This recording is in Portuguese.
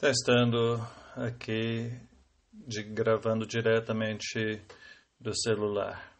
Testando aqui, de, gravando diretamente do celular.